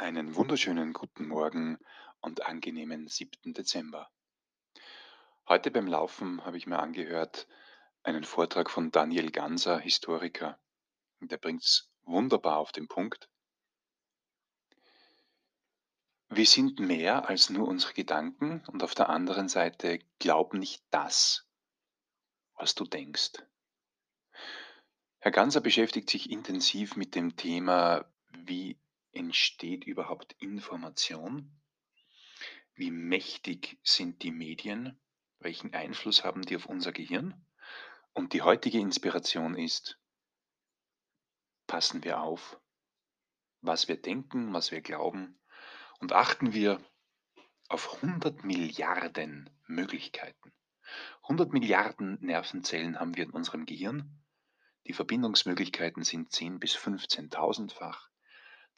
Einen wunderschönen guten Morgen und angenehmen 7. Dezember. Heute beim Laufen habe ich mir angehört einen Vortrag von Daniel Ganser, Historiker. Und der bringt es wunderbar auf den Punkt. Wir sind mehr als nur unsere Gedanken und auf der anderen Seite glaub nicht das, was du denkst. Herr Ganser beschäftigt sich intensiv mit dem Thema, wie entsteht überhaupt Information? Wie mächtig sind die Medien? Welchen Einfluss haben die auf unser Gehirn? Und die heutige Inspiration ist, passen wir auf, was wir denken, was wir glauben und achten wir auf 100 Milliarden Möglichkeiten. 100 Milliarden Nervenzellen haben wir in unserem Gehirn. Die Verbindungsmöglichkeiten sind 10 bis 15.000-fach.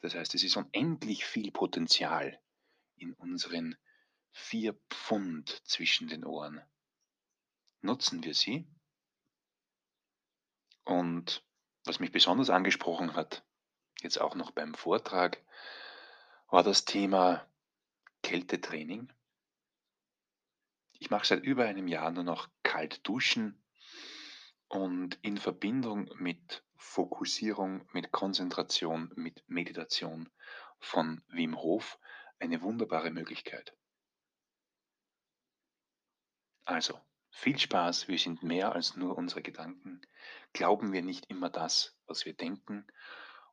Das heißt, es ist unendlich viel Potenzial in unseren vier Pfund zwischen den Ohren. Nutzen wir sie? Und was mich besonders angesprochen hat, jetzt auch noch beim Vortrag, war das Thema Kältetraining. Ich mache seit über einem Jahr nur noch kalt duschen und in Verbindung mit Fokussierung, mit Konzentration, mit Meditation von Wim Hof eine wunderbare Möglichkeit. Also, viel Spaß, wir sind mehr als nur unsere Gedanken. Glauben wir nicht immer das, was wir denken.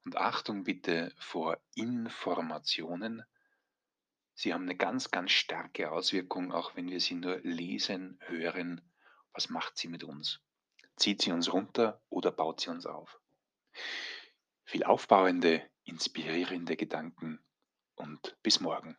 Und Achtung bitte vor Informationen. Sie haben eine ganz, ganz starke Auswirkung, auch wenn wir sie nur lesen, hören. Was macht sie mit uns? Zieht sie uns runter oder baut sie uns auf? Viel aufbauende, inspirierende Gedanken und bis morgen.